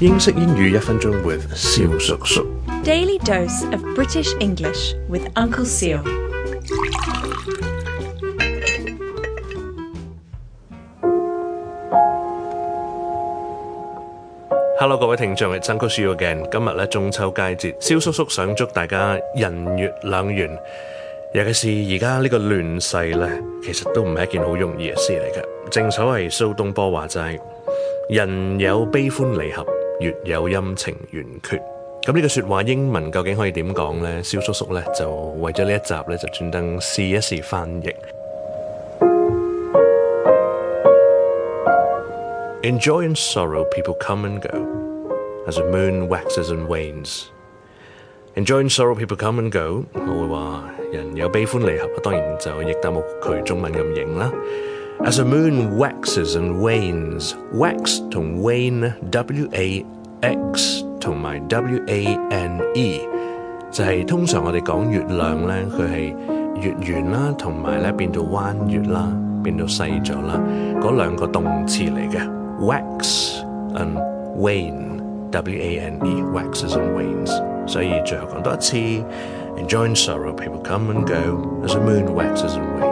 英式英语一分钟 with 萧叔叔。Daily dose of British English with Uncle Seal。Hello，各位听众，系张居舒 again。今日咧中秋佳节，萧叔叔想祝大家人月两圆。尤其是而家呢个乱世咧，其实都唔系一件好容易嘅事嚟嘅。正所谓苏东坡话斋：人有悲欢离合。月有陰晴圓缺，咁呢句说話英文究竟可以點講呢？萧叔叔咧就為咗呢一集咧就专登試一試翻譯。Enjoy and sorrow, people come and go, as the moon waxes and wanes. Enjoy and sorrow, people come and go。我會話人有悲歡離合，當然就亦冇佢中文咁型啦。As a moon waxes and wanes, wax to wane, W A X to my W A N E，就係通常我哋講月亮咧，佢係月圓啦，同埋咧變到彎月啦，變到細咗啦，嗰兩個動詞嚟嘅，wax and wane，W A waxes and wanes，所以最後講多一次，and join sorrow people come and go as a moon waxes and wanes。